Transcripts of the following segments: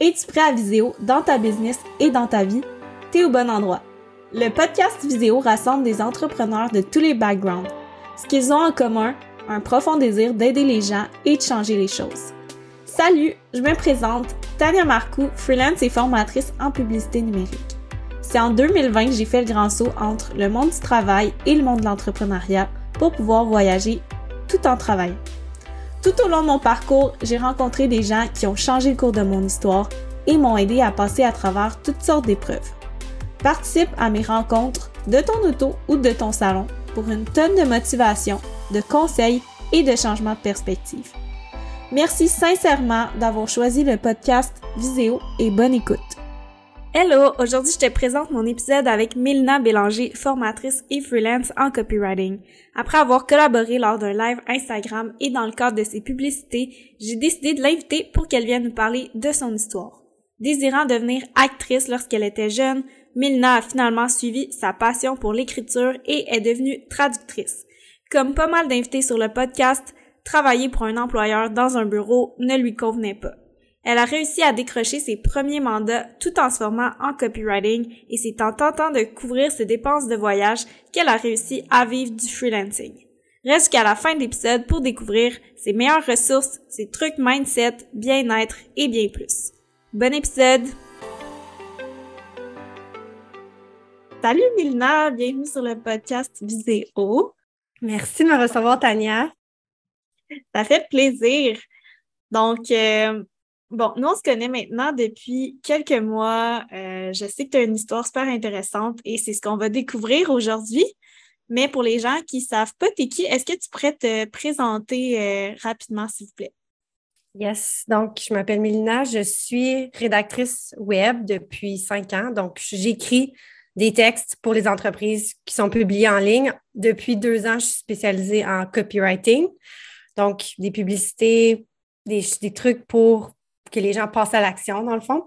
Es-tu prêt à Viséo dans ta business et dans ta vie? T'es au bon endroit. Le podcast Viséo rassemble des entrepreneurs de tous les backgrounds. Ce qu'ils ont en commun, un profond désir d'aider les gens et de changer les choses. Salut, je me présente, Tania Marcoux, freelance et formatrice en publicité numérique. C'est en 2020 que j'ai fait le grand saut entre le monde du travail et le monde de l'entrepreneuriat pour pouvoir voyager tout en travaillant. Tout au long de mon parcours, j'ai rencontré des gens qui ont changé le cours de mon histoire et m'ont aidé à passer à travers toutes sortes d'épreuves. Participe à mes rencontres de ton auto ou de ton salon pour une tonne de motivation, de conseils et de changements de perspective. Merci sincèrement d'avoir choisi le podcast Viséo et bonne écoute. Hello, aujourd'hui je te présente mon épisode avec Milna Bélanger, formatrice et freelance en copywriting. Après avoir collaboré lors d'un live Instagram et dans le cadre de ses publicités, j'ai décidé de l'inviter pour qu'elle vienne nous parler de son histoire. Désirant devenir actrice lorsqu'elle était jeune, Milna a finalement suivi sa passion pour l'écriture et est devenue traductrice. Comme pas mal d'invités sur le podcast, travailler pour un employeur dans un bureau ne lui convenait pas. Elle a réussi à décrocher ses premiers mandats tout en se formant en copywriting et c'est en tentant de couvrir ses dépenses de voyage qu'elle a réussi à vivre du freelancing. Reste jusqu'à la fin de l'épisode pour découvrir ses meilleures ressources, ses trucs mindset, bien-être et bien plus. Bon épisode! Salut Milna, bienvenue sur le podcast Viséo. Merci de me recevoir, Tania. Ça fait plaisir. Donc, euh, Bon, nous, on se connaît maintenant depuis quelques mois. Euh, je sais que tu as une histoire super intéressante et c'est ce qu'on va découvrir aujourd'hui. Mais pour les gens qui ne savent pas, t'es qui, est-ce que tu pourrais te présenter euh, rapidement, s'il vous plaît? Yes. Donc, je m'appelle Mélina. Je suis rédactrice web depuis cinq ans. Donc, j'écris des textes pour les entreprises qui sont publiés en ligne. Depuis deux ans, je suis spécialisée en copywriting. Donc, des publicités, des, des trucs pour que les gens passent à l'action, dans le fond.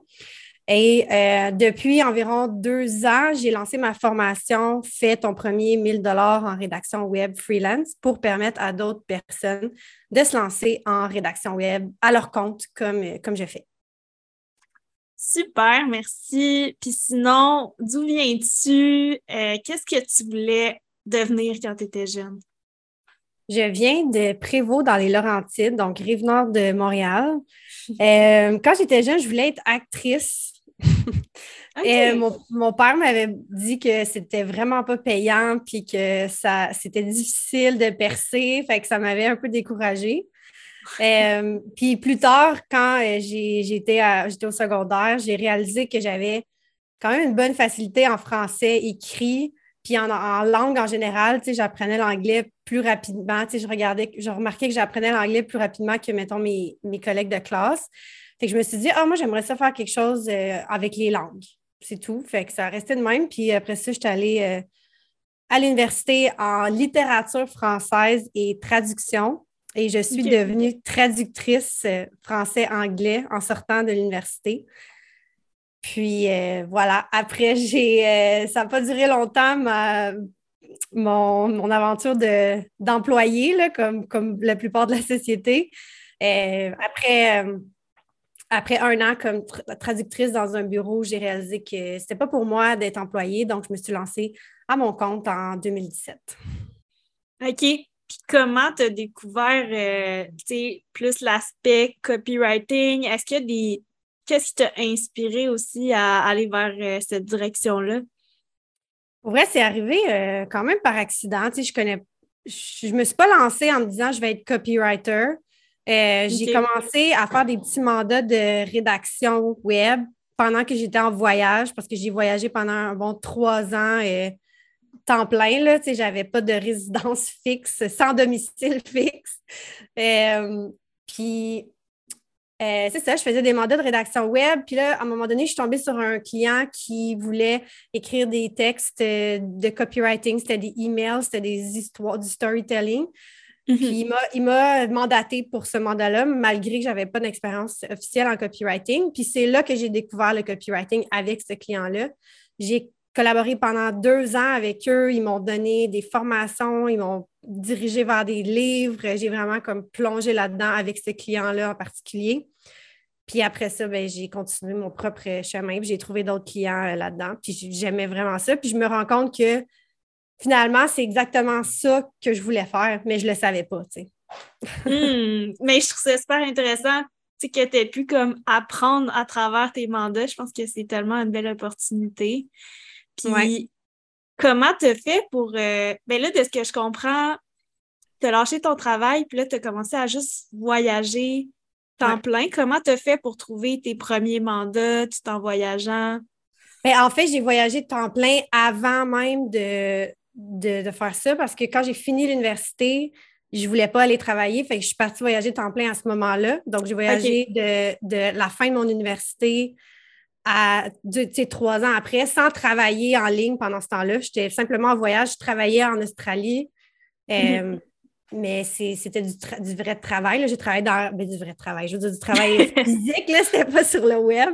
Et euh, depuis environ deux ans, j'ai lancé ma formation Fais ton premier 1000 dollars en rédaction web freelance pour permettre à d'autres personnes de se lancer en rédaction web à leur compte comme, comme je fais. Super, merci. Puis sinon, d'où viens-tu? Euh, qu'est-ce que tu voulais devenir quand tu étais jeune? Je viens de Prévost dans les Laurentides, donc rive nord de Montréal. Euh, quand j'étais jeune, je voulais être actrice. Et mon, père m'avait dit que c'était vraiment pas payant puis que ça c'était difficile de percer, fait que ça m'avait un peu découragée. Euh, puis plus tard, quand euh, j'étais au secondaire, j'ai réalisé que j'avais quand même une bonne facilité en français écrit, puis en, langue en général, j'apprenais l'anglais plus rapidement. Je regardais, je remarquais que j'apprenais l'anglais plus rapidement que, mettons, mes, mes collègues de classe. Fait que je me suis dit, ah, moi, j'aimerais ça faire quelque chose euh, avec les langues. C'est tout. Fait que ça restait de même. Puis après ça, j'étais allée euh, à l'université en littérature française et traduction. Et je suis devenue traductrice euh, français-anglais en sortant de l'université. Puis euh, voilà, après, j'ai euh, ça n'a pas duré longtemps, mon, aventure d'employé, comme, comme la plupart de la société. Euh, après, après un an comme traductrice dans un bureau, j'ai réalisé que c'était pas pour moi d'être employée, donc je me suis lancée à mon compte en 2017. OK. Puis comment tu as découvert plus l'aspect copywriting? Est-ce qu'il y a des, qu'est-ce qui t'a inspiré aussi à aller vers euh, cette direction-là? Pour vrai, c'est arrivé euh, quand même par accident. Tu sais, je connais, je, me suis pas lancée en me disant je vais être copywriter. Euh, j'ai commencé à faire des petits mandats de rédaction web pendant que j'étais en voyage parce que j'ai voyagé pendant un bon trois ans et temps plein. Là, tu sais, j'avais pas de résidence fixe, sans domicile fixe. puis euh, c'est ça, je faisais des mandats de rédaction web. Puis là, à un moment donné, je suis tombée sur un client qui voulait écrire des textes euh, de copywriting. C'était des emails, c'était des histoires, du storytelling. Mhm. Puis il m'a mandaté pour ce mandat-là, malgré que je n'avais pas d'expérience officielle en copywriting. Puis c'est là que j'ai découvert le copywriting avec ce client-là. J'ai collaboré pendant deux ans avec eux. Ils m'ont donné des formations, ils m'ont dirigé vers des livres. J'ai vraiment comme plongé là-dedans avec ce client-là en particulier. Puis après ça, ben, j'ai continué mon propre chemin, puis j'ai trouvé d'autres clients euh, là-dedans. Puis j'aimais vraiment ça. Puis je me rends compte que finalement, c'est exactement ça que je voulais faire, mais je ne le savais pas, tu sais. Hmm, mais je trouve ça super intéressant que tu aies pu comme apprendre à travers tes mandats. Je pense que c'est tellement une belle opportunité. Puis comment tu fait pour. Euh, ben là, de ce que je comprends, tu as lâché ton travail, puis là, tu as commencé à juste voyager temps plein. Comment tu fait pour trouver tes premiers mandats tout en voyageant? Ben, en fait, j'ai voyagé de temps plein avant même de, de, faire ça parce que quand j'ai fini l'université, je voulais pas aller travailler. Fait que je suis partie voyager de temps plein à ce moment-là. Donc, j'ai voyagé de, la fin de mon université à trois ans après, sans travailler en ligne pendant ce temps-là. J'étais simplement en voyage. Je travaillais en Australie. Euh, mais c'était du, vrai travail. J'ai travaillé dans ben, du vrai travail. Je veux dire, du travail physique, c'était pas sur le web.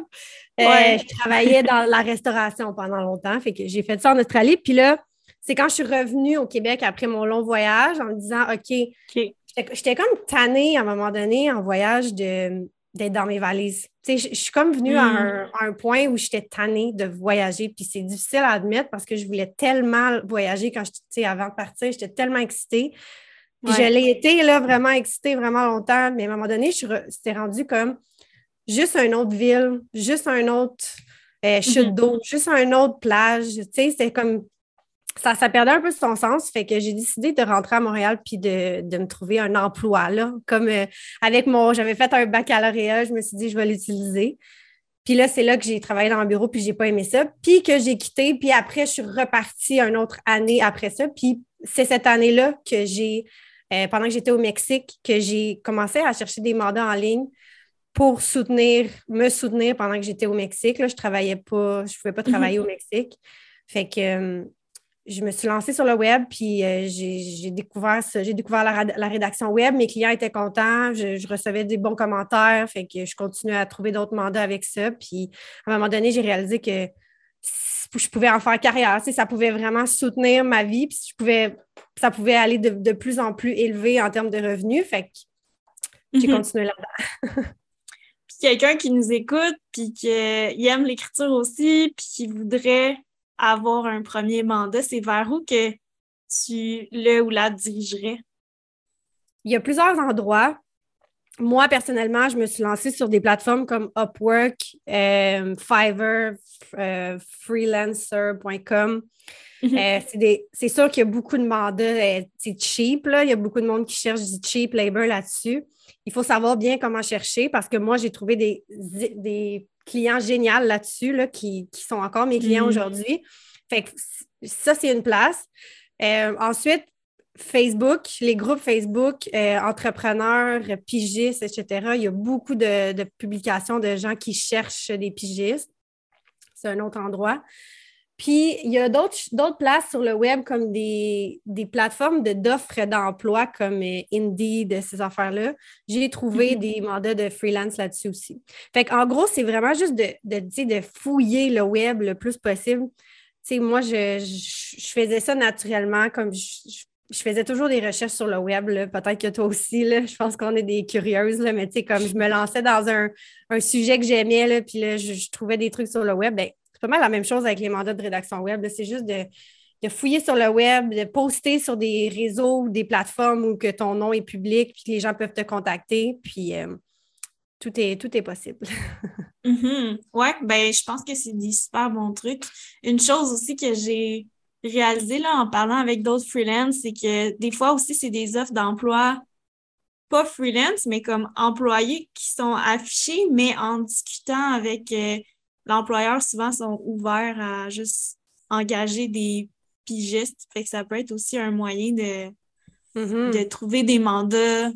Euh, je travaillais dans la restauration pendant longtemps. Fait que j'ai fait ça en Australie. Puis là, c'est quand je suis revenue au Québec après mon long voyage en me disant OK, j'étais comme tannée à un moment donné en voyage d'être dans mes valises. Je, je suis comme venue à, un, point où j'étais tannée de voyager. Puis c'est difficile à admettre parce que je voulais tellement voyager quand je, avant de partir, j'étais tellement excitée. Puis je l'ai été là, vraiment excitée vraiment longtemps, mais à un moment donné, c'était rendu comme juste une autre ville, juste un autre euh, chute mhm. d'eau, juste une autre plage. Tu sais, c'était comme ça, ça perdait un peu son sens. Fait que j'ai décidé de rentrer à Montréal puis de, me trouver un emploi là. Comme euh, avec mon, j'avais fait un baccalauréat, je me suis dit je vais l'utiliser. Puis là, c'est là que j'ai travaillé dans un bureau, puis j'ai pas aimé ça. Puis que j'ai quitté, puis après, je suis repartie une autre année après ça. Puis c'est cette année-là que j'ai euh, pendant que j'étais au Mexique, que j'ai commencé à chercher des mandats en ligne pour soutenir, me soutenir pendant que j'étais au Mexique. Là, je travaillais pas, je ne pouvais pas mhm. travailler au Mexique. Fait que euh, je me suis lancée sur le web, puis euh, j'ai découvert, j'ai découvert la, rédaction web. Mes clients étaient contents, je, je, recevais des bons commentaires, fait que je continuais à trouver d'autres mandats avec ça. Puis à un moment donné, j'ai réalisé que je pouvais en faire carrière. ça pouvait vraiment soutenir ma vie, puis je pouvais, ça pouvait aller de, plus en plus élevé en termes de revenus. Fait que j'ai mhm. continué là-dedans. puis quelqu'un qui nous écoute, puis qui aime l'écriture aussi, puis qui voudrait avoir un premier mandat, c'est vers où que tu le ou la dirigerais? Il y a plusieurs endroits moi, personnellement, je me suis lancée sur des plateformes comme Upwork, euh, Fiverr, euh, freelancer.com. Mhm. Euh, c'est sûr qu'il y a beaucoup de mandats, c'est cheap, là. il y a beaucoup de monde qui cherche du cheap labor là-dessus. Il faut savoir bien comment chercher parce que moi, j'ai trouvé des, des clients géniaux là-dessus là, qui, qui, sont encore mes clients mhm. aujourd'hui. Fait que ça, c'est une place. ensuite, Facebook, les groupes Facebook, euh, entrepreneurs, pigistes, etc., il y a beaucoup de, publications de gens qui cherchent des pigistes. C'est un autre endroit. Puis, il y a d'autres places sur le web comme des, plateformes d'offres d'emploi comme euh, Indeed, ces affaires-là. J'ai trouvé mm-hmm. des mandats de freelance là-dessus aussi. Fait en gros, c'est vraiment juste de, de, de fouiller le web le plus possible. moi, je, faisais ça naturellement, comme je, je faisais toujours des recherches sur le web, peut-être que toi aussi, là, je pense qu'on est des curieuses, là, mais comme je me lançais dans un, sujet que j'aimais, puis là, je, trouvais des trucs sur le web, ben, c'est pas mal la même chose avec les mandats de rédaction web. C'est juste de, fouiller sur le web, de poster sur des réseaux ou des plateformes où que ton nom est public, puis que les gens peuvent te contacter, puis euh, tout, est, tout est possible. Mm-hmm. Oui, ben, je pense que c'est des super bons trucs. Une chose aussi que j'ai réalisé là, en parlant avec d'autres freelance, c'est que des fois aussi, c'est des offres d'emploi pas freelance, mais comme employés qui sont affichés, mais en discutant avec euh, l'employeur, souvent sont ouverts à juste engager des pigistes. Fait que ça peut être aussi un moyen de, mm-hmm. de trouver des mandats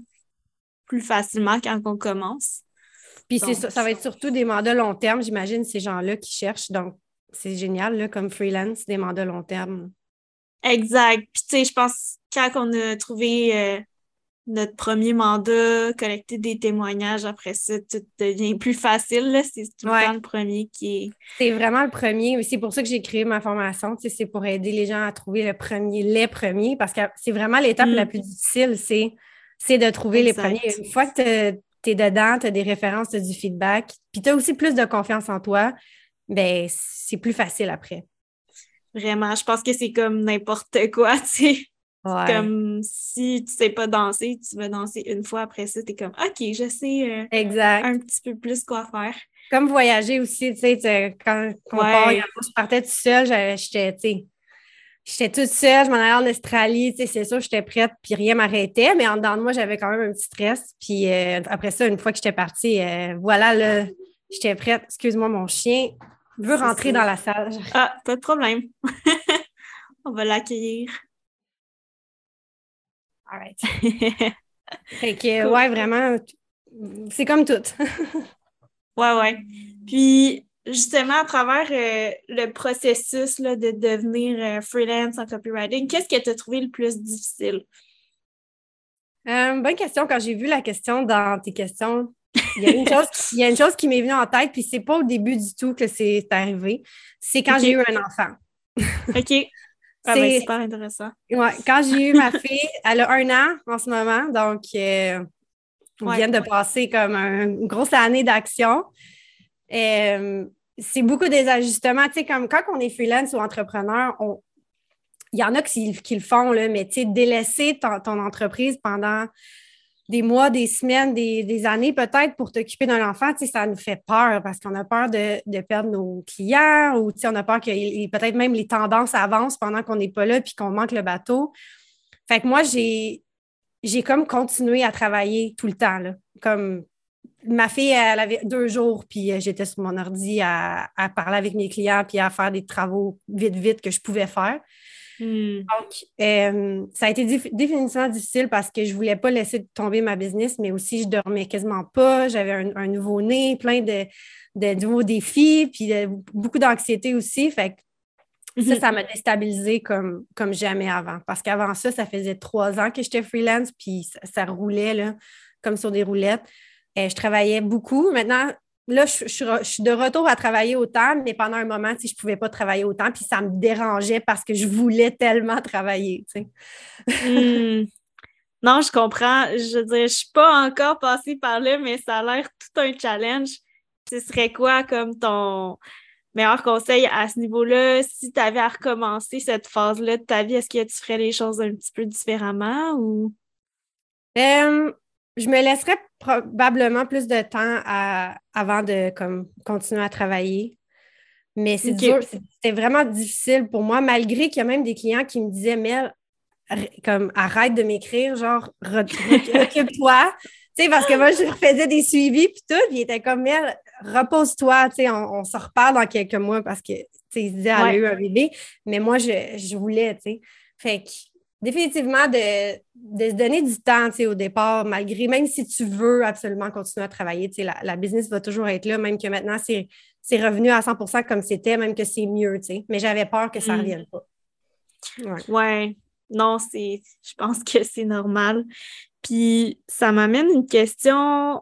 plus facilement quand on commence. Puis ça, ça va être surtout des mandats long terme, j'imagine, ces gens-là qui cherchent. Donc, c'est génial, là, comme freelance, des mandats long terme. Exact. Puis, tu sais, je pense quand on a trouvé euh, notre premier mandat, collecter des témoignages, après ça, tout devient plus facile. C'est tout le temps le premier qui est. C'est vraiment le premier. C'est pour ça que j'ai créé ma formation. Tu sais, c'est pour aider les gens à trouver le premier, les premiers, parce que c'est vraiment l'étape la mm. plus difficile, c'est, c'est de trouver les premiers. Une fois que tu es dedans, tu as des références, tu as du feedback, puis tu as aussi plus de confiance en toi, ben c'est plus facile après. Vraiment, je pense que c'est comme n'importe quoi, tu sais. Comme si tu sais pas danser, tu vas danser une fois après ça, tu es comme OK, je sais euh, exact. un petit peu plus quoi faire. Comme voyager aussi, tu sais, quand, on part, je partais tout seul, J'étais toute seule, je m'en allais en Australie, tu sais, c'est sûr, j'étais prête, puis rien m'arrêtait, mais en dedans de moi, j'avais quand même un petit stress. Puis euh, après ça, une fois que j'étais partie, euh, voilà, là, j'étais prête. Excuse-moi, mon chien veut rentrer dans la salle. Ah, pas de problème. On va l'accueillir. All right. fait que, ouais, vraiment, c'est comme tout. ouais, ouais. Puis, justement, à travers euh, le processus là, de devenir euh, freelance en copywriting, qu'est-ce que tu as trouvé le plus difficile? Euh, bonne question. Quand j'ai vu la question dans tes questions, il y a une chose, il y a une chose qui m'est venue en tête, puis c'est pas au début du tout que c'est arrivé. C'est quand j'ai eu un enfant. OK. Ah, ben, c'est super intéressant. Ouais, quand j'ai eu ma fille, elle a un an en ce moment, donc on vient de passer comme une grosse année d'action. Euh, c'est beaucoup des ajustements. Tu sais, comme quand on est freelance ou entrepreneur, il y en a qui, le font, là, mais tu sais, délaisser ton, entreprise pendant des mois, des semaines, des, années peut-être pour t'occuper d'un enfant, tu ça nous fait peur parce qu'on a peur de, perdre nos clients ou on a peur que peut-être même les tendances avancent pendant qu'on n'est pas là puis qu'on manque le bateau. Fait que moi, j'ai, comme continué à travailler tout le temps, là, comme ma fille, elle avait deux jours, puis euh, j'étais sur mon ordi à, parler avec mes clients, puis à faire des travaux vite, vite que je pouvais faire. Hmm. Donc, euh, ça a été définitivement difficile parce que je ne voulais pas laisser tomber ma business, mais aussi je dormais quasiment pas. J'avais un, nouveau-né, plein de, nouveaux défis, puis beaucoup d'anxiété aussi. Fait que ça, ça m'a déstabilisé comme, comme jamais avant. Parce qu'avant ça, ça faisait trois ans que j'étais freelance, puis ça, ça roulait là, comme sur des roulettes. Euh, je travaillais beaucoup. Maintenant, là, je, suis de retour à travailler autant, mais pendant un moment, si je ne pouvais pas travailler autant, puis ça me dérangeait parce que je voulais tellement travailler. Hmm. Non, je comprends. Je veux dire, je ne suis pas encore passée par là, mais ça a l'air tout un challenge. Ce serait quoi comme ton meilleur conseil à ce niveau-là? Si tu avais à recommencer cette phase-là de ta vie, est-ce que tu ferais les choses un petit peu différemment ou? Euh, je me laisserais probablement plus de temps avant de comme, continuer à travailler. Mais c'est dur, c'était vraiment difficile pour moi, malgré qu'il y a même des clients qui me disaient, Mel, comme arrête de m'écrire, genre, occupe-toi. tu sais, parce que moi, je faisais des suivis, puis tout, puis il était comme, Mel, repose-toi, tu sais, on, se reparle dans quelques mois parce que, tu sais, il se disait, elle a eu un bébé, mais moi, je, je voulais, tu sais. Fait que définitivement de, se donner du temps au départ, malgré, même si tu veux absolument continuer à travailler, la, la business va toujours être là, même que maintenant c'est, revenu à 100% comme c'était, même que c'est mieux, mais j'avais peur que ça ne mm. revienne pas. Ouais. non, c'est, je pense que c'est normal. Puis ça m'amène une question.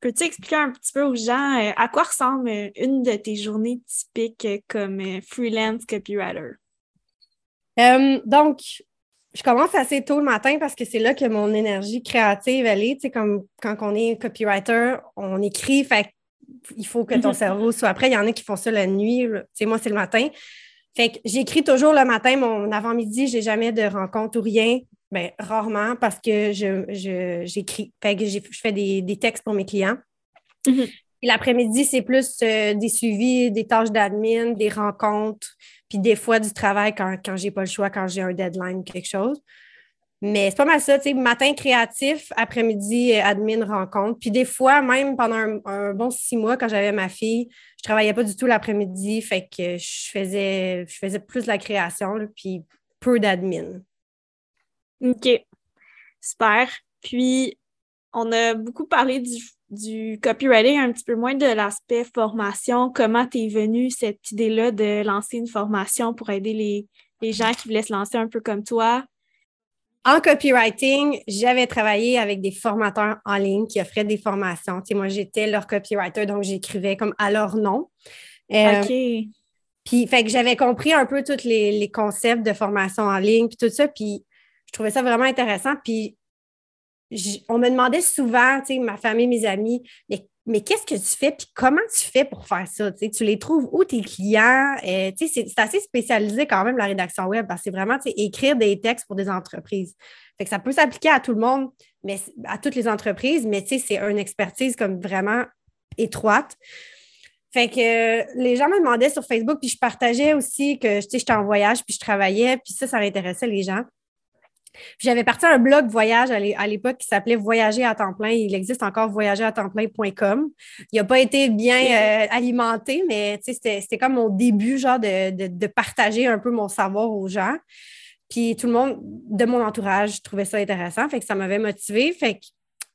Peux-tu expliquer un petit peu aux gens euh, à quoi ressemble une de tes journées typiques comme euh, freelance copywriter? Euh, donc, je commence assez tôt le matin parce que c'est là que mon énergie créative, elle est. Tu sais, comme quand on est copywriter, on écrit, fait il faut que ton cerveau soit après. Il y en a qui font ça la nuit. Tu sais, moi, c'est le matin. Fait que j'écris toujours le matin, mon avant-midi, j'ai jamais de rencontre ou rien. Bien, rarement parce que je, j'écris. fait que je fais des, textes pour mes clients. L'après-midi, c'est plus euh, des suivis, des tâches d'admin, des rencontres. Puis des fois, du travail quand, quand j'ai pas le choix, quand j'ai un deadline, quelque chose. Mais c'est pas mal ça, tu sais, matin créatif, après-midi, euh, admin rencontre. Puis des fois, même pendant un, bon six mois, quand j'avais ma fille, je travaillais pas du tout l'après-midi, fait que je faisais, je faisais plus de la création, puis peu d'admin. OK. Super. Puis, on a beaucoup parlé du du copywriting, un petit peu moins de l'aspect formation. Comment t'es venue cette idée-là de lancer une formation pour aider les, gens qui voulaient se lancer un peu comme toi? En copywriting, j'avais travaillé avec des formateurs en ligne qui offraient des formations. Tu moi, j'étais leur copywriter, donc j'écrivais comme à leur nom. Euh, OK. Puis, fait que j'avais compris un peu tous les, les, concepts de formation en ligne, puis tout ça. Puis, je trouvais ça vraiment intéressant. Puis, on me demandait souvent, tu sais, ma famille, mes amis, mais, qu'est-ce que tu fais, puis comment tu fais pour faire ça? Tu, les trouves où tes clients? Euh, tu sais, c'est assez spécialisé quand même, la rédaction web, parce que c'est vraiment, écrire des textes pour des entreprises. Ça peut s'appliquer à tout le monde, mais à toutes les entreprises, mais tu sais, c'est une expertise comme vraiment étroite. Fait que les gens me demandaient sur Facebook, puis je partageais aussi que, j'étais en voyage, puis je travaillais, puis ça, ça intéressait les gens. J'avais parti un blog voyage à l'époque qui s'appelait Voyager à temps plein. Il existe encore voyageratemplein.com. Il n'a pas été bien euh, alimenté, mais c'était comme mon début, genre, de, partager un peu mon savoir aux gens. Puis tout le monde de mon entourage trouvait ça intéressant. Fait que ça m'avait motivé. Fait que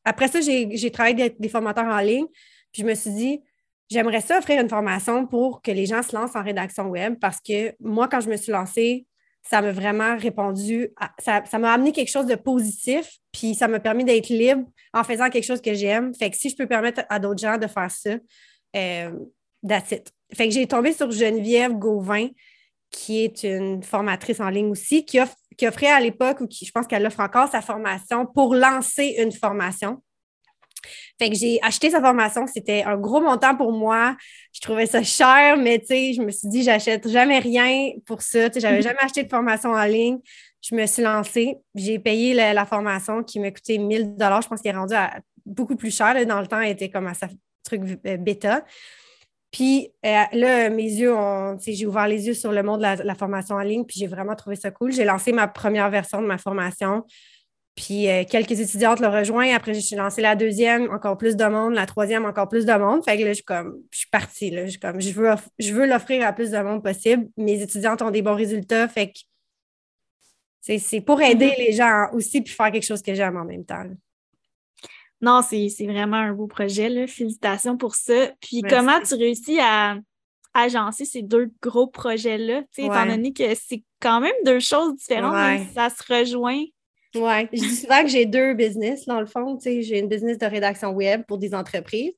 après ça, j'ai travaillé avec des, formateurs en ligne. Puis je me suis dit, j'aimerais ça offrir une formation pour que les gens se lancent en rédaction web parce que moi, quand je me suis lancée, ça m'a vraiment répondu, ça, m'a amené quelque chose de positif, puis ça m'a permis d'être libre en faisant quelque chose que j'aime. Fait que si je peux permettre à d'autres gens de faire ça, euh. Fait que j'ai tombé sur Geneviève Gauvin, qui est une formatrice en ligne aussi, qui, qui offrait à l'époque, ou qui je pense qu'elle offre encore sa formation pour lancer une formation. Fait que j'ai acheté sa formation. C'était un gros montant pour moi. Je trouvais ça cher, mais tu sais, je me suis dit, j'achète jamais rien pour ça. Tu sais, j'avais jamais acheté de formation en ligne. Je me suis lancée. J'ai payé la, formation qui m'a coûté 1000 Je pense qu'elle est rendue à beaucoup plus cher. Dans le temps, elle était comme à sa truc euh, bêta. Puis euh, là, mes yeux ont, j'ai ouvert les yeux sur le monde de la, la formation en ligne, puis j'ai vraiment trouvé ça cool. J'ai lancé ma première version de ma formation. Puis euh, quelques étudiantes l'ont rejoint. Après, j'ai lancé la deuxième, encore plus de monde. La troisième, encore plus de monde. Fait que là, je suis comme, je suis partie. Là. Je, comme, je veux, je veux l'offrir à plus de monde possible. Mes étudiantes ont des bons résultats. Fait que c'est pour aider mm-hmm. les gens aussi puis faire quelque chose que j'aime en même temps. Non, c'est vraiment un beau projet. Là. Félicitations pour ça. Puis comment tu réussis à agencer ces deux gros projets-là, étant donné que c'est quand même deux choses différentes, ça se rejoint. Oui, je dis souvent que j'ai deux business, dans le fond. J'ai une business de rédaction web pour des entreprises,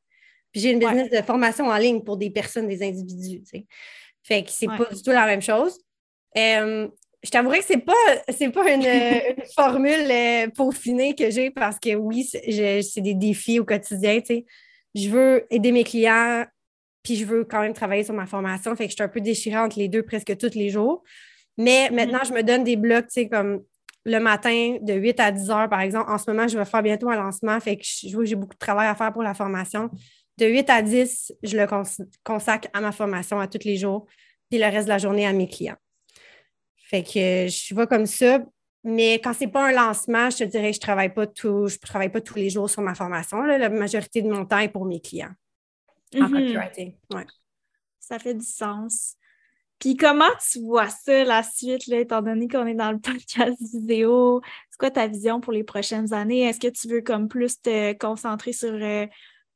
puis j'ai une business de formation en ligne pour des personnes, des individus. Fait que c'est pas du tout la même chose. Euh, je t'avouerais que c'est pas, c'est pas une, formule euh, peaufinée que j'ai parce que oui, c'est des défis au quotidien. Je veux aider mes clients, puis je veux quand même travailler sur ma formation. Fait que je suis un peu déchirée entre les deux presque tous les jours. Mais mm-hmm. maintenant, je me donne des blocs, tu sais, comme le matin de 8 à 10 heures, par exemple. En ce moment, je vais faire bientôt un lancement, fait que je j'ai beaucoup de travail à faire pour la formation. De 8 à 10, je le consacre à ma formation à tous les jours, puis le reste de la journée à mes clients. Fait que je vais comme ça. Mais quand ce n'est pas un lancement, je te dirais que je ne travaille pas tout, je travaille pas tous les jours sur ma formation. La majorité de mon temps est pour mes clients en mm-hmm. copywriting. Ça fait du sens. Puis comment tu vois ça, la suite, là, étant donné qu'on est dans le podcast vidéo? C'est quoi ta vision pour les prochaines années? Est-ce que tu veux comme plus te concentrer sur euh,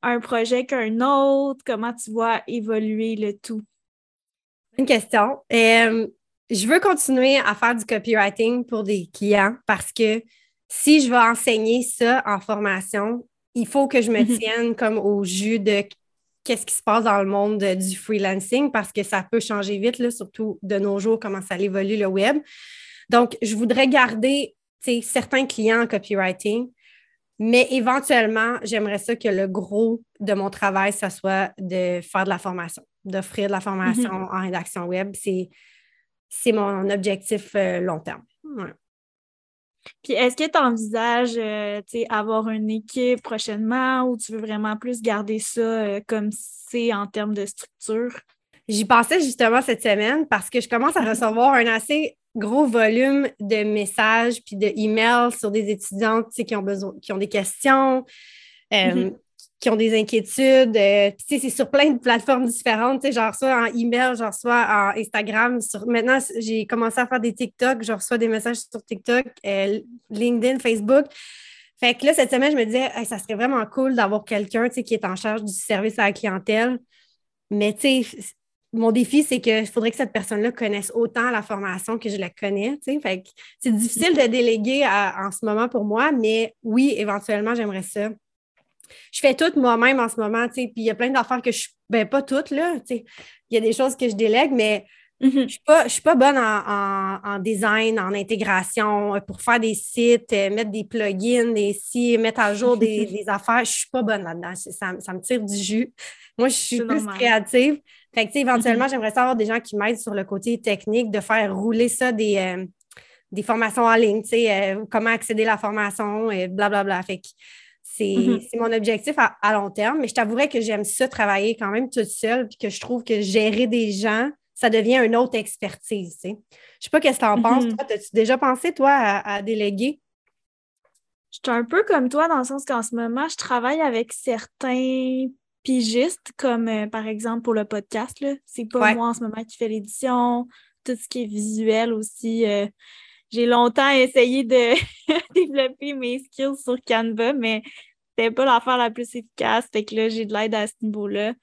un projet qu'un autre? Comment tu vois évoluer le tout? Une question. Euh, je veux continuer à faire du copywriting pour des clients parce que si je veux enseigner ça en formation, il faut que je me tienne comme au jus de qu'est-ce qui se passe dans le monde du freelancing parce que ça peut changer vite, là, surtout de nos jours, comment ça évolue le web. Donc, je voudrais garder certains clients en copywriting, mais éventuellement, j'aimerais ça que le gros de mon travail, ça soit de faire de la formation, d'offrir de la formation mm-hmm. en rédaction web. C'est mon objectif euh, long terme. Puis est-ce que tu envisages euh, avoir une équipe prochainement ou tu veux vraiment plus garder ça euh, comme c'est en termes de structure? J'y pensais justement cette semaine parce que je commence à recevoir un assez gros volume de messages puis de emails sur des étudiantes qui ont besoin, qui ont des questions. Euh, mm-hmm qui ont des inquiétudes. Euh, c'est sur plein de plateformes différentes. Genre soit en email, genre soit en Instagram. maintenant, j'ai commencé à faire des TikTok. Je reçois des messages sur TikTok, euh, LinkedIn, Facebook. Fait que là, cette semaine, je me disais, ça serait vraiment cool d'avoir quelqu'un qui est en charge du service à la clientèle. Mais tu sais, mon défi, c'est qu'il faudrait que cette personne-là connaisse autant la formation que je la connais. Fait que c'est difficile de déléguer en ce moment pour moi, mais oui, éventuellement, j'aimerais ça je fais tout moi-même en ce moment, tu sais, puis il y a plein d'affaires que je ben pas toutes, là, tu sais. Il y a des choses que je délègue, mais Mm-hmm. Je ne suis, suis, pas bonne en, design, en intégration, pour faire des sites, euh, mettre des plugins, des si, mettre à jour des, affaires. Je ne suis pas bonne là-dedans. Ça, ça, me tire du jus. Moi, je suis plus créative. Fait que, éventuellement, mm-hmm. j'aimerais savoir des gens qui m'aident sur le côté technique, de faire rouler ça des, euh, des formations en ligne, euh, comment accéder à la formation, et blablabla. Bla, bla. Fait que mm-hmm. c'est mon objectif à, long terme. Mais je t'avouerais que j'aime ça travailler quand même toute seule, puis que je trouve que gérer des gens, ça devient une autre expertise. Je ne sais pas qu'est-ce que tu en penses. Mm-hmm. Toi, as-tu déjà pensé, toi, à, déléguer? Je suis un peu comme toi dans le sens qu'en ce moment, je travaille avec certains pigistes, comme euh, par exemple pour le podcast. C'est pas moi en ce moment qui fais l'édition, tout ce qui est visuel aussi. Euh, j'ai longtemps essayé de développer mes skills sur Canva, mais c'était pas l'affaire la plus efficace. Fait que là, j'ai de l'aide à ce niveau-là.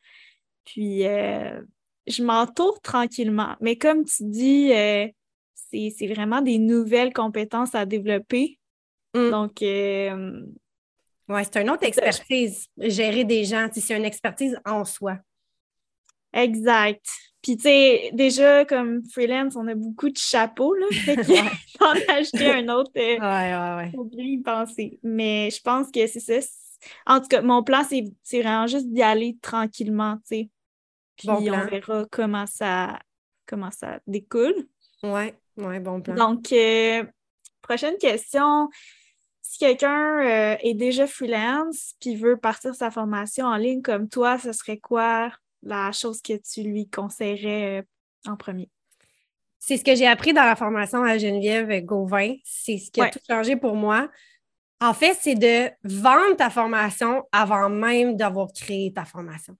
Puis euh, je m'entoure tranquillement. Mais comme tu dis, euh, c'est vraiment des nouvelles compétences à développer. Mm. Donc, euh, oui, c'est une autre expertise, gérer des gens. C'est une expertise en soi. Exact. Puis, tu sais, déjà, comme freelance, on a beaucoup de chapeaux, là. Fait que acheter un autre, euh, ouais, ouais, faut bien y penser. Mais je pense que c'est ça. En tout cas, mon plan, c'est vraiment juste d'y aller tranquillement, tu sais. Puis on verra comment ça, comment ça découle. Oui, ouais, bon plan. Donc, euh, prochaine question. Si quelqu'un euh, est déjà freelance puis veut partir sa formation en ligne comme toi, ce serait quoi la chose que tu lui conseillerais euh, en premier? C'est ce que j'ai appris dans la formation à Geneviève Gauvin. C'est ce qui a tout changé pour moi. En fait, c'est de vendre ta formation avant même d'avoir créé ta formation.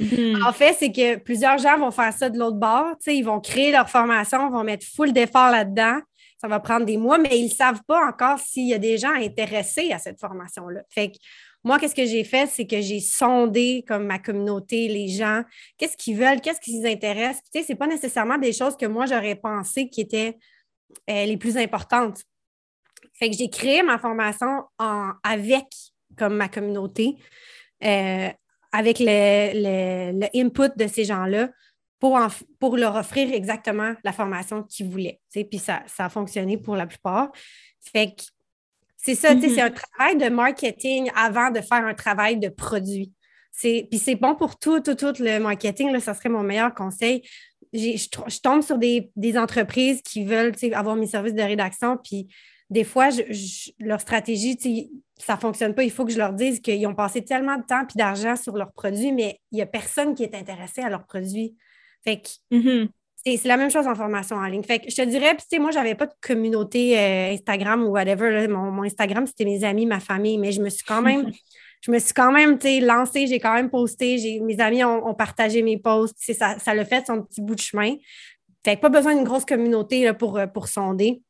Mm-hmm. en fait, c'est que plusieurs gens vont faire ça de l'autre bord. Ils vont créer leur formation, vont mettre full d'efforts là-dedans. Ça va prendre des mois, mais ils ne savent pas encore s'il y a des gens intéressés à cette formation-là. Fait que moi, qu'est-ce que j'ai fait? C'est que j'ai sondé comme ma communauté, les gens, qu'est-ce qu'ils veulent, qu'est-ce qui les intéresse? Tu sais, pas nécessairement des choses que moi, j'aurais pensé qui étaient euh, les plus importantes. Fait que j'ai créé ma formation en, avec comme ma communauté, euh, avec le, le, input de ces gens-là pour, pour leur offrir exactement la formation qu'ils voulaient. Puis ça, ça a fonctionné pour la plupart. C'est ça, c'est un mm-hmm. travail de marketing avant de faire un travail de produit. Puis c'est bon pour tout, tout, tout le marketing, là, ça serait mon meilleur conseil. Je, tombe sur des, entreprises qui veulent avoir mes services de rédaction, puis des fois, leur stratégie, ça ne fonctionne pas. Il faut que je leur dise qu'ils ont passé tellement de temps et d'argent sur leurs produits, mais il n'y a personne qui est intéressé à leurs produits. Fait que mm-hmm. C'est la même chose en formation en ligne. Fait que je te dirais, puis tu sais, moi, j'avais pas de communauté euh, Instagram ou whatever. Mon, Instagram, c'était mes amis, ma famille, mais je me suis quand même, je me suis quand même, tu lancée, j'ai quand même posté, mes amis ont, partagé mes posts. Ça, ça l'a fait son petit bout de chemin. Fait pas besoin d'une grosse communauté là, pour, euh, pour sonder.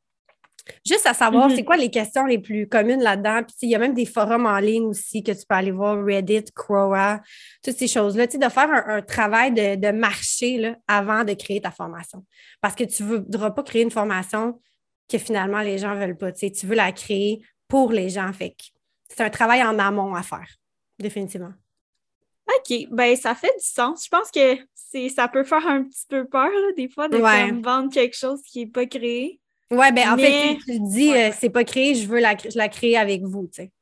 Juste à savoir, mm-hmm. c'est quoi les questions les plus communes là-dedans? Puis, il y a même des forums en ligne aussi que tu peux aller voir, Reddit, Quora, toutes ces choses-là. Tu sais, de faire un, travail de, marché là, avant de créer ta formation. Parce que tu ne voudras pas créer une formation que finalement les gens ne veulent pas. Tu, sais, tu veux la créer pour les gens. Fait c'est un travail en amont à faire, définitivement. OK, ben ça fait du sens. Je pense que c'est ça peut faire un petit peu peur des fois de vendre quelque chose qui n'est pas créé. Oui, ben en fait, tu dis, euh, c'est pas créé, je veux la, la créer avec vous, tu sais.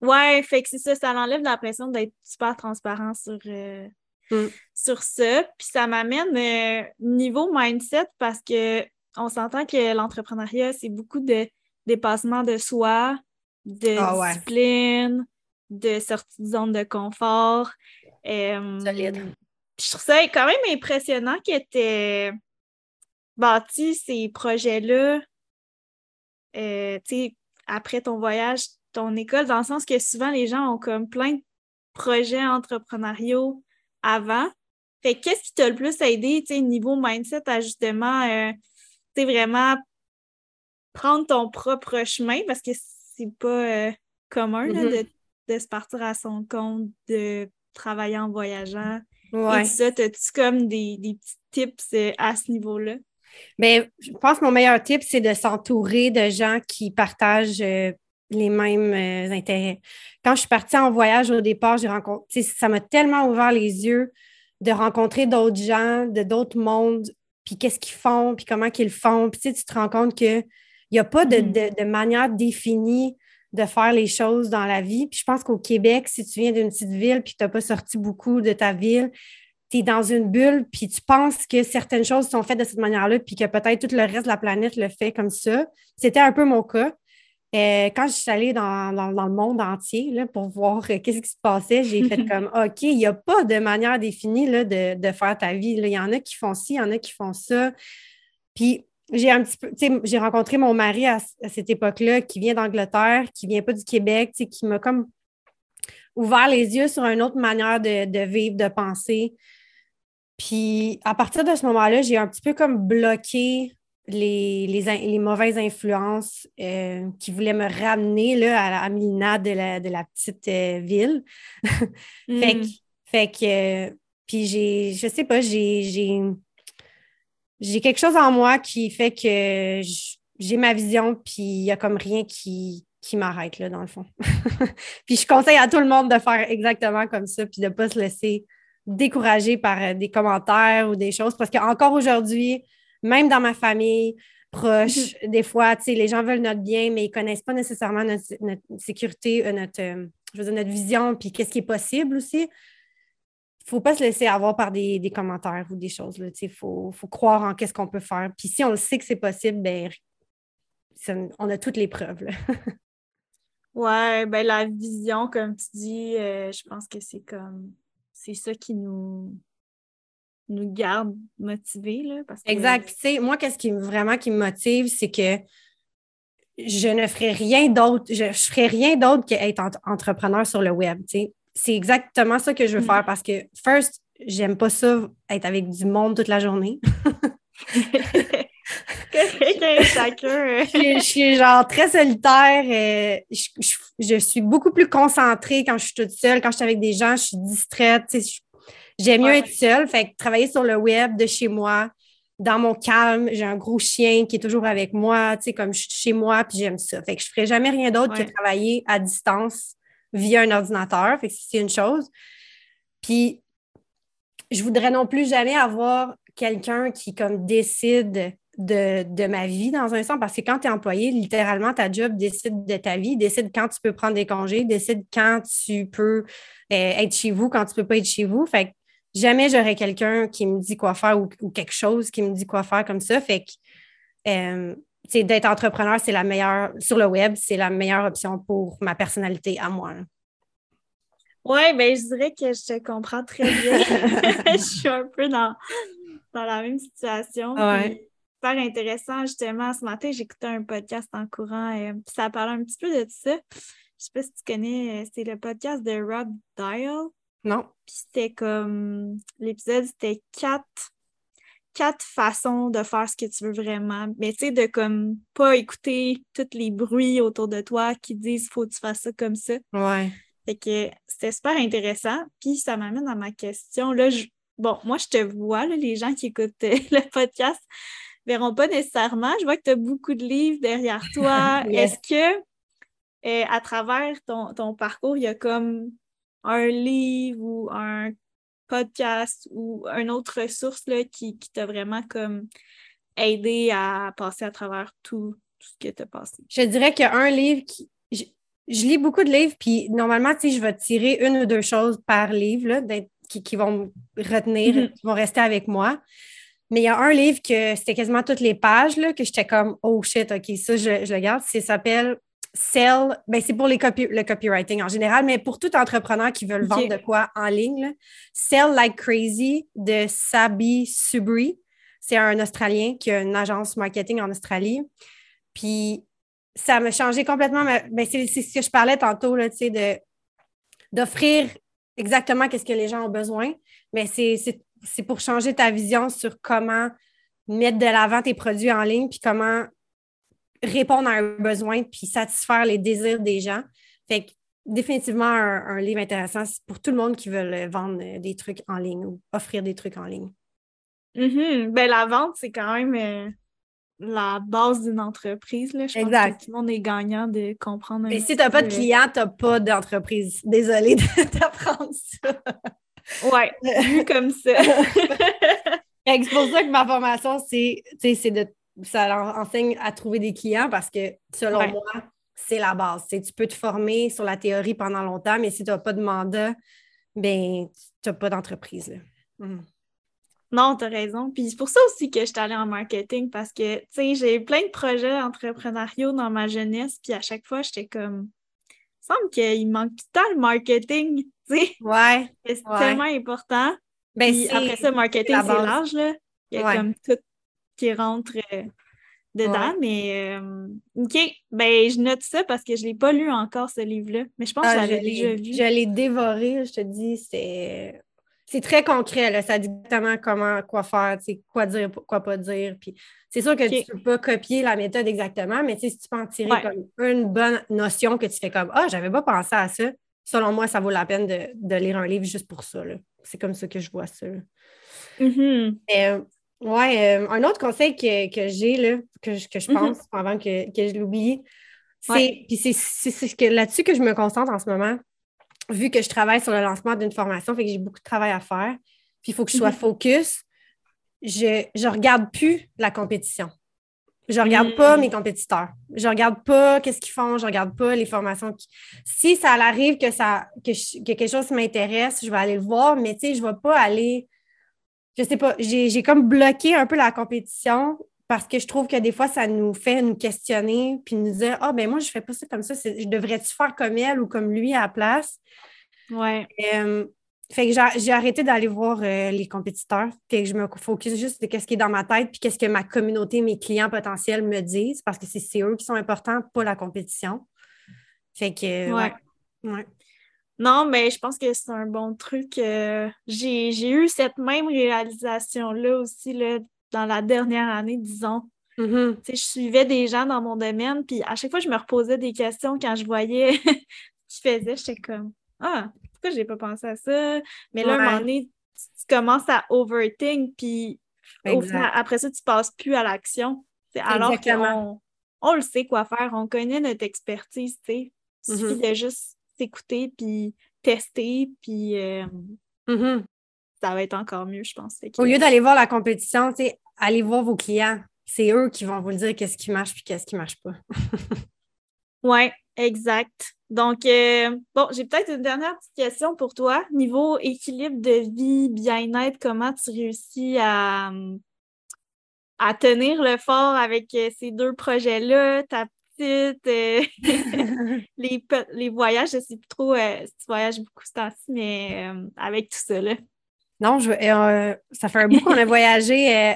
Ouais, fait que c'est ça, ça enlève l'impression d'être super transparent sur, euh, mm. sur ça. Puis ça m'amène euh, niveau mindset parce que on s'entend que l'entrepreneuriat, c'est beaucoup de dépassement de soi, de ah discipline, de sortie de zone de confort. Solide. Je trouve ça quand même impressionnant que tu bâti ces projets-là, euh, après ton voyage, ton école, dans le sens que souvent les gens ont comme plein de projets entrepreneuriaux avant. Fait qu'est-ce qui t'a le plus aidé, tu sais, niveau mindset à justement, euh, tu vraiment prendre ton propre chemin? Parce que c'est pas euh, commun mm-hmm. de, se partir à son compte, de travailler en voyageant. Ouais. Et ça, as-tu comme des, des petits tips à ce niveau-là? Mais je pense que mon meilleur tip, c'est de s'entourer de gens qui partagent euh, les mêmes euh, intérêts. Quand je suis partie en voyage au départ, j'ai rencontré, ça m'a tellement ouvert les yeux de rencontrer d'autres gens, de d'autres mondes, puis qu'est-ce qu'ils font, puis comment qu'ils font. Puis tu, sais, tu te rends compte qu'il n'y a pas mm-hmm. de, manière définie de faire les choses dans la vie. Puis je pense qu'au Québec, si tu viens d'une petite ville puis que tu n'as pas sorti beaucoup de ta ville, tu es dans une bulle puis tu penses que certaines choses sont faites de cette manière-là puis que peut-être tout le reste de la planète le fait comme ça. C'était un peu mon cas. Euh, quand je suis allée dans, le monde entier là, pour voir euh, qu'est-ce qui se passait, j'ai fait comme OK, il n'y a pas de manière définie là, de, faire ta vie. Il y en a qui font ci, il y en a qui font ça. Puis j'ai un petit peu, j'ai rencontré mon mari à, cette époque-là qui vient d'Angleterre, qui vient pas du Québec, qui m'a comme ouvert les yeux sur une autre manière de, de vivre, de penser. Puis à partir de ce moment-là, j'ai un petit peu comme bloqué les, les, mauvaises influences euh, qui voulaient me ramener là, à, la Milina de la, de la petite euh, ville. fait, que, mm. fait que, puis j'ai, je sais pas, j'ai, j'ai, quelque chose en moi qui fait que j'ai ma vision, puis il y a comme rien qui, qui m'arrête, là, dans le fond. puis je conseille à tout le monde de faire exactement comme ça, puis de ne pas se laisser décourager par euh, des commentaires ou des choses, parce qu'encore aujourd'hui, même dans ma famille proche, mhm. des fois, les gens veulent notre bien, mais ils ne connaissent pas nécessairement notre, sécurité, euh, notre, euh, je veux notre vision, puis qu'est-ce qui est possible aussi. Il ne faut pas se laisser avoir par des, commentaires ou des choses. Il faut, croire en qu'est-ce qu'on peut faire. Puis si on le sait que c'est possible, ben, on a toutes les preuves. Ouais, ben la vision, comme tu dis, euh, je pense que c'est comme c'est ça qui nous nous garde motivés. Là, parce Exact. Tu sais, moi, qu'est-ce qui vraiment qui me motive, c'est que je ne ferai rien d'autre, je, ne ferai rien d'autre qu'être entrepreneur sur le web. C'est exactement ça que je veux mm. faire parce que, first, j'aime pas ça être avec du monde toute la journée. chacun. je, suis genre très solitaire. Euh, je, suis beaucoup plus concentrée quand je suis toute seule. Quand je suis avec des gens, je suis distraite. J'aime mieux être seule. Fait que travailler sur le web de chez moi, dans mon calme, j'ai un gros chien qui est toujours avec moi, tu sais, comme je suis chez moi, puis j'aime ça. Fait que je ferais jamais rien d'autre que travailler à distance via un ordinateur. Fait que c'est une chose. Puis, je voudrais non plus jamais avoir quelqu'un qui, comme, décide de, de, ma vie dans un sens, parce que quand tu es employé, littéralement, ta job décide de ta vie, décide quand tu peux prendre des congés, décide quand tu peux euh, être chez vous, quand tu peux pas être chez vous. Fait que jamais j'aurais quelqu'un qui me dit quoi faire ou, quelque chose qui me dit quoi faire comme ça. Fait que euh, d'être entrepreneur, c'est la meilleure, sur le web, c'est la meilleure option pour ma personnalité à moi. Oui, ben je dirais que je te comprends très bien. je suis un peu dans, dans la même situation. Ouais. Super intéressant, justement. Ce matin, j'écoutais un podcast en courant et ça parlait un petit peu de ça. Je sais pas si tu connais, euh, c'est le podcast de Rob Dial. Non. Puis c'était comme. L'épisode, c'était quatre, quatre façons de faire ce que tu veux vraiment. Mais tu sais, de comme pas écouter tous les bruits autour de toi qui disent faut que tu fasses ça comme ça. Ouais. Fait que c'était super intéressant. Puis ça m'amène à ma question. Là, bon, moi, je te vois, les gens qui écoutent euh, le podcast verront pas nécessairement. Je vois que tu as beaucoup de livres derrière toi. Est-ce que euh, à travers ton, ton, parcours, il y a comme un livre ou un podcast ou une autre ressource là, qui, qui t'a vraiment comme aidé à passer à travers tout, ce que tu as passé? Je dirais qu'il y a un livre qui. Je, lis beaucoup de livres, puis normalement, tu sais, je vais tirer une ou deux choses par livre là, qui, qui, vont retenir, mm-hmm. qui vont rester avec moi. Mais il y a un livre que c'était quasiment toutes les pages là, que j'étais comme Oh shit, OK, ça, je, je le garde. Ça s'appelle Sell, ben c'est pour les le copywriting en général, mais pour tout entrepreneur qui veut vendre de quoi en ligne, Sell Like Crazy de Sabi Subri. C'est un Australien qui a une agence marketing en Australie. Puis ça m'a changé complètement. Ben, c'est ce que je parlais tantôt, là, de, d'offrir exactement ce que les gens ont besoin. Mais c'est pour changer ta vision sur comment mettre de l'avant tes produits en ligne, puis comment répondre à un besoin puis satisfaire les désirs des gens. Fait que définitivement un, livre intéressant pour tout le monde qui veut vendre des trucs en ligne ou offrir des trucs en ligne. Mm-hmm. ben, la vente, c'est quand même euh, la base d'une entreprise. Là. Je exact. Pense que tout le monde est gagnant de comprendre. Mais si tu n'as pas de client, tu n'as pas d'entreprise. Désolée de t'apprendre ça. Ouais, vu comme ça. c'est pour ça que ma formation, c'est de ça enseigne à trouver des clients parce que selon moi, c'est la base. tu peux te former sur la théorie pendant longtemps, mais si tu n'as pas de mandat, ben tu n'as pas d'entreprise. Hmm. Non, tu as raison. Puis c'est pour ça aussi que je suis allée en marketing parce que, tu sais, j'ai plein de projets entrepreneuriaux dans ma jeunesse, puis à chaque fois, j'étais comme, il semble qu'il manque tout le temps le marketing, tu sais. Ouais. C'est tellement important. Ben, puis après ça, le marketing, c'est large, là. Il y a comme tout qui rentre euh, dedans, mais euh, OK. Ben, je note ça parce que je ne l'ai pas lu encore, ce livre-là. Mais je pense que ah, je l'avais déjà vu. Je l'ai dévoré, je te dis, c'est c'est très concret. Là. Ça dit exactement comment, quoi faire, quoi dire, quoi pas dire. Puis c'est sûr que tu ne peux pas copier la méthode exactement, mais si tu peux en tirer comme une bonne notion que tu fais comme Ah, j'avais pas pensé à ça. Selon moi, ça vaut la peine de, lire un livre juste pour ça. C'est comme ça que je vois ça. Euh, ouais, euh, un autre conseil que, que j'ai, que, je, que je mm-hmm. pense avant que, que je l'oublie, c'est, c'est là-dessus que je me concentre en ce moment vu que je travaille sur le lancement d'une formation, fait que j'ai beaucoup de travail à faire, puis il faut que je sois mhm. focus, je ne regarde plus la compétition. Je ne regarde pas mm. mes compétiteurs. Je ne regarde pas qu'est-ce qu'ils font, je ne regarde pas les formations. Si ça arrive que, ça, que, quelque chose m'intéresse, je vais aller le voir, mais tu sais, je ne vais pas aller. Je sais pas, j'ai comme bloqué un peu la compétition parce que je trouve que des fois, ça nous fait nous questionner puis nous dire Ah, ben moi, je fais pas ça comme ça, je devrais-tu faire comme elle ou comme lui à la place? Ouais. Euh, fait que j'ai arrêté d'aller voir euh, les compétiteurs, puis que je me focus juste de ce qui est dans ma tête, puis qu'est-ce que ma communauté, mes clients potentiels me disent, parce que c'est eux qui sont importants, pas la compétition. Fait que, ouais. ouais. Non, mais je pense que c'est un bon truc. Euh, j'ai eu cette même réalisation-là aussi là, dans la dernière année, disons. Mm-hmm. Je suivais des gens dans mon domaine, puis à chaque fois, je me reposais des questions quand je voyais ce qu'ils faisaient. J'étais comme Ah, pourquoi j'ai pas pensé à ça? Mais là, à un moment donné, tu, commences à overthink, puis après ça, tu passes plus à l'action. Alors qu'on on le sait quoi faire, on connaît notre expertise, tu sais. Il suffit mm-hmm. de juste s'écouter, puis tester, puis euh, mm-hmm ça va être encore mieux, je pense. Au lieu d'aller voir la compétition, allez voir vos clients. C'est eux qui vont vous le dire qu'est-ce qui marche puis qu'est-ce qui ne marche pas. oui, exact. Donc, euh, bon, j'ai peut-être une dernière petite question pour toi. Niveau équilibre de vie, bien-être, comment tu réussis à, à tenir le fort avec euh, ces deux projets-là, ta petite, euh, les, les, voyages, je ne sais plus trop si tu voyages beaucoup ce temps-ci, mais avec tout ça, là. Non, je, euh, ça fait un bout qu'on a voyagé euh,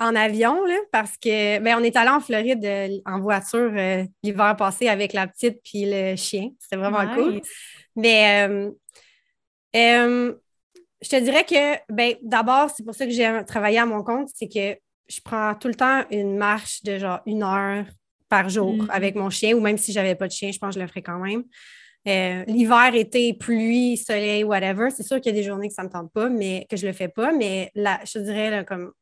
en avion, là, parce que ben, on est allé en Floride euh, en voiture l'hiver passé avec la petite puis le chien. C'était vraiment cool. Mais je te dirais que ben, d'abord, c'est pour ça que j'ai travaillé à mon compte, c'est que je prends tout le temps une marche de genre une heure par jour mm. avec mon chien, ou même si je n'avais pas de chien, je pense que je le ferais quand même. Euh, l'hiver, été, pluie, soleil, whatever. C'est sûr qu'il y a des journées que ça ne me tente pas, mais que je ne le fais pas. Mais là, je dirais comme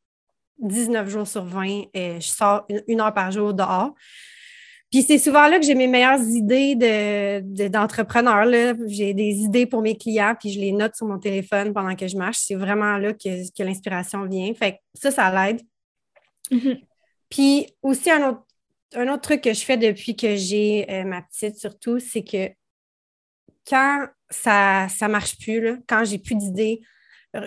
19 jours sur 20, euh, je sors une, heure par jour dehors. Puis c'est souvent là que j'ai mes meilleures idées d'entrepreneur. De, j'ai des idées pour mes clients, puis je les note sur mon téléphone pendant que je marche. C'est vraiment là que, que l'inspiration vient. Fait que ça, ça l'aide. Mm-hmm. Puis aussi, un autre, un autre truc que je fais depuis que j'ai euh, ma petite, surtout, c'est que quand ça ne marche plus, là, quand j'ai plus d'idées,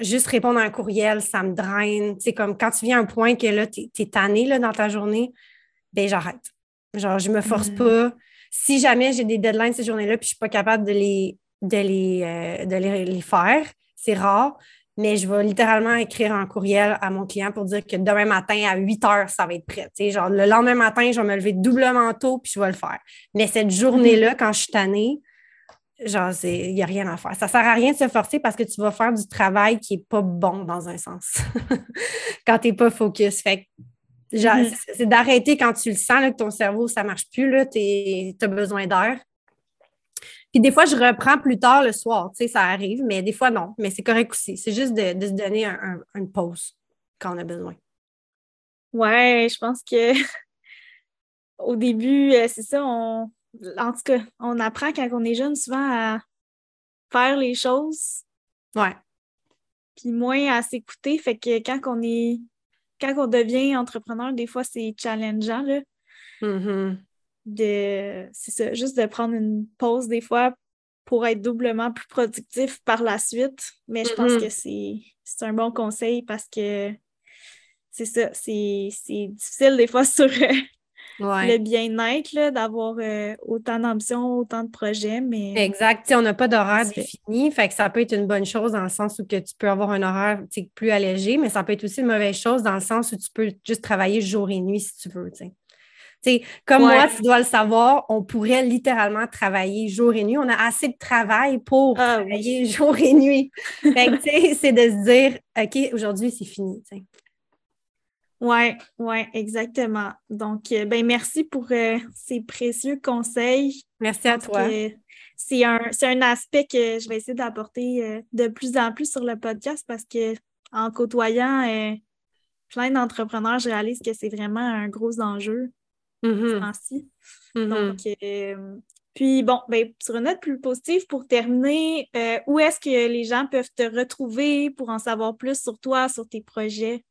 juste répondre à un courriel, ça me draine. C'est comme quand tu viens à un point que là, tu es, tanné là, dans ta journée, ben j'arrête. Genre, je me force mm. pas. Si jamais j'ai des deadlines ces journées-là, puis je suis pas capable de les, de les, euh, de les, faire, c'est rare, mais je vais littéralement écrire un courriel à mon client pour dire que demain matin à 8 heures, ça va être prêt. genre, le lendemain matin, je vais me lever doublement tôt, puis je vais le faire. Mais cette journée-là, mm. quand je suis tannée, genre, il n'y a rien à faire. Ça ne sert à rien de se forcer parce que tu vas faire du travail qui n'est pas bon dans un sens quand tu n'es pas focus. Fait mm-hmm. c'est d'arrêter quand tu le sens que ton cerveau, ça ne marche plus, tu as besoin d'air. Puis des fois, je reprends plus tard le soir, tu sais, ça arrive, mais des fois, non. Mais c'est correct aussi. C'est juste de, se donner une pause quand on a besoin. Ouais, je pense que au début, euh, c'est ça, on, en tout cas, on apprend quand on est jeune souvent à faire les choses. Ouais. puis moins à s'écouter. Fait que quand on est quand on devient entrepreneur, des fois, c'est challengeant, là. Mm-hmm. De, c'est ça, juste de prendre une pause des fois pour être doublement plus productif par la suite. Mais je pense Mhm. que c'est, un bon conseil parce que c'est ça, c'est, c'est difficile des fois sur euh, Ouais. le bien-être, d'avoir euh, autant d'ambition, autant de projets, mais Exact. Tu sais, on n'a pas d'horaire défini, fait que ça peut être une bonne chose dans le sens où que tu peux avoir un horaire plus allégé, mais ça peut être aussi une mauvaise chose dans le sens où tu peux juste travailler jour et nuit si tu veux. comme Ouais. moi, tu dois le savoir, on pourrait littéralement travailler jour et nuit. On a assez de travail pour Ah oui. travailler jour et nuit. C'est de se dire, OK, aujourd'hui, c'est fini. Sais. Ouais, exactement. Donc, euh, ben merci pour euh, ces précieux conseils. Merci à toi. C'est un, un aspect que je vais essayer d'apporter euh, de plus en plus sur le podcast parce que en côtoyant plein d'entrepreneurs, je réalise que c'est vraiment un gros enjeu mhm. Donc, puis bon, ben, sur une note plus positive, pour terminer, où est-ce que les gens peuvent te retrouver pour en savoir plus sur toi, sur tes projets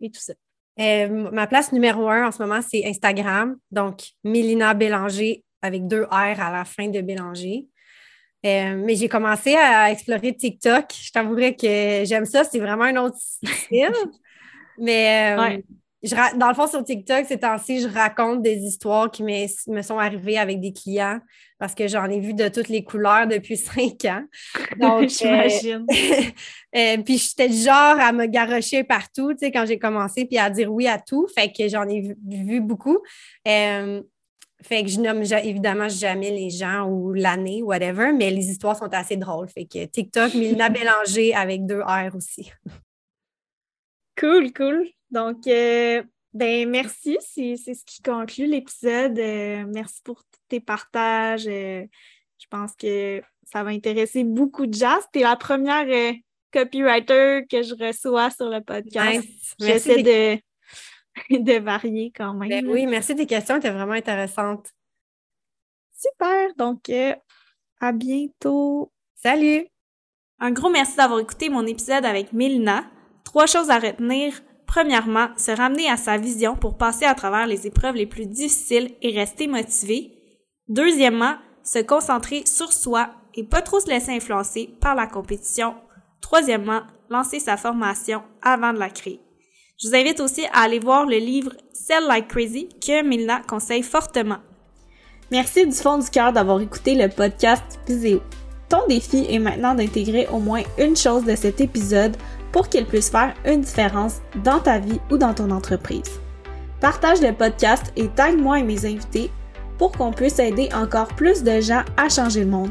et tout ça? Euh, ma place numéro un en ce moment, c'est Instagram. Donc, Mélina Bélanger avec deux R à la fin de Bélanger. Euh, mais j'ai commencé à explorer TikTok. Je t'avouerais que j'aime ça. C'est vraiment un autre style. mais euh, Ouais. Je dans le fond, sur TikTok, ces temps-ci, je raconte des histoires qui me, sont arrivées avec des clients parce que j'en ai vu de toutes les couleurs depuis cinq ans. Donc, euh, J'imagine. euh, puis j'étais du genre à me garrocher partout, tu sais, quand j'ai commencé, puis à dire oui à tout. Fait que j'en ai vu, vu beaucoup. Euh, fait que je nomme évidemment jamais les gens ou l'année, whatever, mais les histoires sont assez drôles. Fait que TikTok, Mélina Bélanger avec deux R aussi. Cool, cool. Donc, euh, ben merci. C'est c'est ce qui conclut l'épisode. Euh, merci pour tes partages. Euh, je pense que ça va intéresser beaucoup de gens. C'était la première euh, copywriter que je reçois sur le podcast. Nice. Merci J'essaie des- de, de varier quand même. Ben oui, merci des questions, étaient vraiment intéressantes. Super. Donc, euh, à bientôt. Salut! Un gros merci d'avoir écouté mon épisode avec Mélina. Trois choses à retenir. Premièrement, se ramener à sa vision pour passer à travers les épreuves les plus difficiles et rester motivé. Deuxièmement, se concentrer sur soi et pas trop se laisser influencer par la compétition. Troisièmement, lancer sa formation avant de la créer. Je vous invite aussi à aller voir le livre Sell Like Crazy que Mélina conseille fortement. Merci du fond du cœur d'avoir écouté le podcast Viséo. Ton défi est maintenant d'intégrer au moins une chose de cet épisode pour qu'il puisse faire une différence dans ta vie ou dans ton entreprise. Partage le podcast et tag moi et mes invités pour qu'on puisse aider encore plus de gens à changer le monde.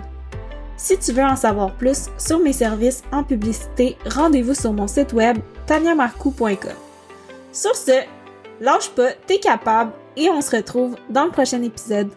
Si tu veux en savoir plus sur mes services en publicité, rendez-vous sur mon site web taniamarcou.com. Sur ce, lâche pas, t'es capable et on se retrouve dans le prochain épisode.